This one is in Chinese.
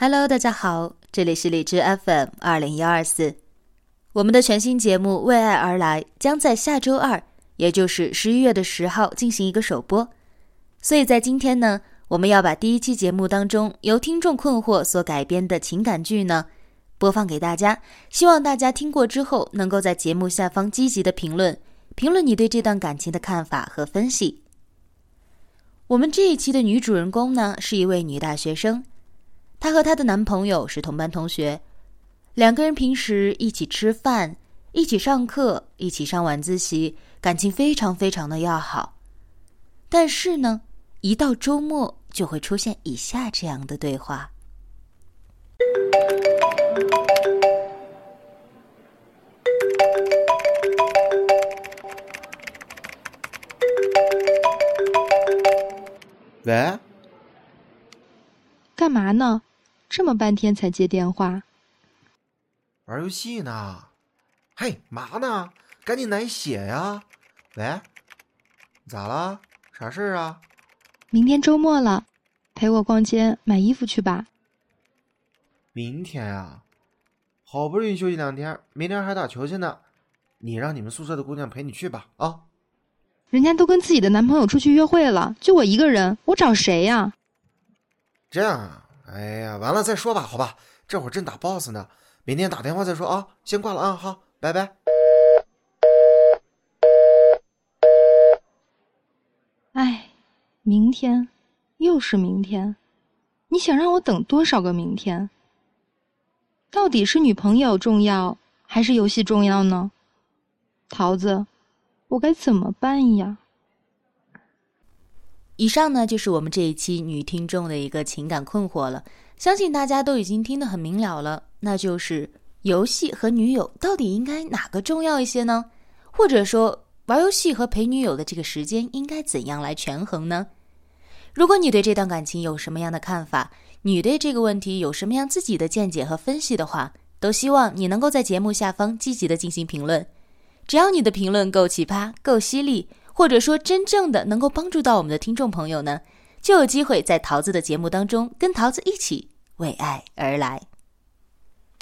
Hello，大家好，这里是荔枝 FM 二零幺二四，我们的全新节目《为爱而来》将在下周二，也就是十一月的十号进行一个首播。所以在今天呢，我们要把第一期节目当中由听众困惑所改编的情感剧呢，播放给大家。希望大家听过之后，能够在节目下方积极的评论，评论你对这段感情的看法和分析。我们这一期的女主人公呢，是一位女大学生，她和她的男朋友是同班同学，两个人平时一起吃饭，一起上课，一起上晚自习，感情非常非常的要好。但是呢，一到周末就会出现以下这样的对话。喂，干嘛呢？这么半天才接电话？玩游戏呢？嘿，嘛呢？赶紧来写呀！喂，咋了？啥事儿啊？明天周末了，陪我逛街买衣服去吧。明天啊，好不容易休息两天，明天还打球去呢。你让你们宿舍的姑娘陪你去吧啊！人家都跟自己的男朋友出去约会了，就我一个人，我找谁呀？这样啊？哎呀，完了再说吧，好吧？这会儿正打 boss 呢，明天打电话再说啊。先挂了啊，好，拜拜。哎，明天，又是明天，你想让我等多少个明天？到底是女朋友重要，还是游戏重要呢？桃子，我该怎么办呀？以上呢就是我们这一期女听众的一个情感困惑了，相信大家都已经听得很明了了，那就是游戏和女友到底应该哪个重要一些呢？或者说玩游戏和陪女友的这个时间应该怎样来权衡呢？如果你对这段感情有什么样的看法，你对这个问题有什么样自己的见解和分析的话，都希望你能够在节目下方积极的进行评论。只要你的评论够奇葩、够犀利，或者说真正的能够帮助到我们的听众朋友呢，就有机会在桃子的节目当中跟桃子一起为爱而来。